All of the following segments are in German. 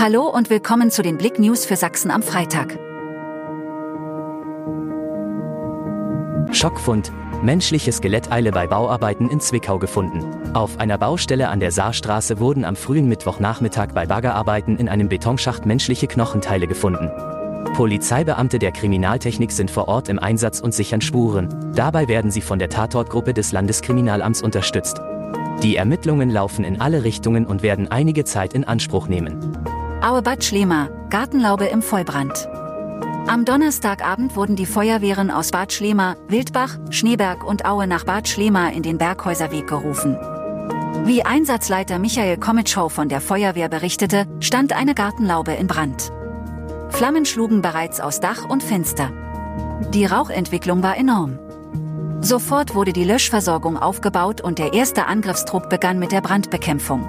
Hallo und willkommen zu den Blick News für Sachsen am Freitag. Schockfund. Menschliche Skeletteile bei Bauarbeiten in Zwickau gefunden. Auf einer Baustelle an der Saarstraße wurden am frühen Mittwochnachmittag bei Baggerarbeiten in einem Betonschacht menschliche Knochenteile gefunden. Polizeibeamte der Kriminaltechnik sind vor Ort im Einsatz und sichern Spuren. Dabei werden sie von der Tatortgruppe des Landeskriminalamts unterstützt. Die Ermittlungen laufen in alle Richtungen und werden einige Zeit in Anspruch nehmen. Aue Bad Schlema, Gartenlaube im Vollbrand. Am Donnerstagabend wurden die Feuerwehren aus Bad Schlema, Wildbach, Schneeberg und Aue nach Bad Schlema in den Berghäuserweg gerufen. Wie Einsatzleiter Michael Komitschow von der Feuerwehr berichtete, stand eine Gartenlaube in Brand. Flammen schlugen bereits aus Dach und Fenster. Die Rauchentwicklung war enorm. Sofort wurde die Löschversorgung aufgebaut und der erste Angriffstrupp begann mit der Brandbekämpfung.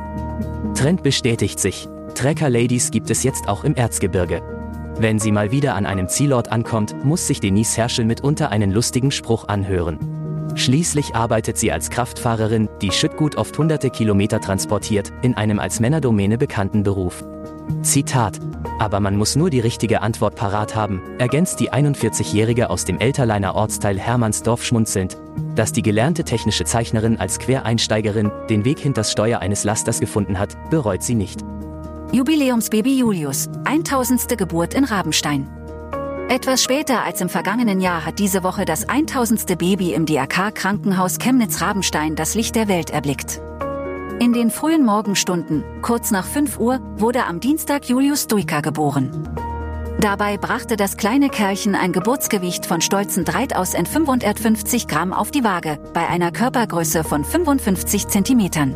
Trend bestätigt sich. Trecker-Ladies gibt es jetzt auch im Erzgebirge. Wenn sie mal wieder an einem Zielort ankommt, muss sich Denise Herschel mitunter einen lustigen Spruch anhören. Schließlich arbeitet sie als Kraftfahrerin, die Schüttgut oft hunderte Kilometer transportiert, in einem als Männerdomäne bekannten Beruf. Zitat. Aber man muss nur die richtige Antwort parat haben, ergänzt die 41-Jährige aus dem Elterleiner Ortsteil Hermannsdorf schmunzelnd, dass die gelernte technische Zeichnerin als Quereinsteigerin den Weg hinters Steuer eines Lasters gefunden hat, bereut sie nicht. Jubiläumsbaby Julius, 1000. Geburt in Rabenstein. Etwas später als im vergangenen Jahr hat diese Woche das 1000. Baby im DRK-Krankenhaus Chemnitz-Rabenstein das Licht der Welt erblickt. In den frühen Morgenstunden, kurz nach 5 Uhr, wurde am Dienstag Julius Duika geboren. Dabei brachte das kleine Kerlchen ein Geburtsgewicht von stolzen 3550 Gramm auf die Waage, bei einer Körpergröße von 55 Zentimetern.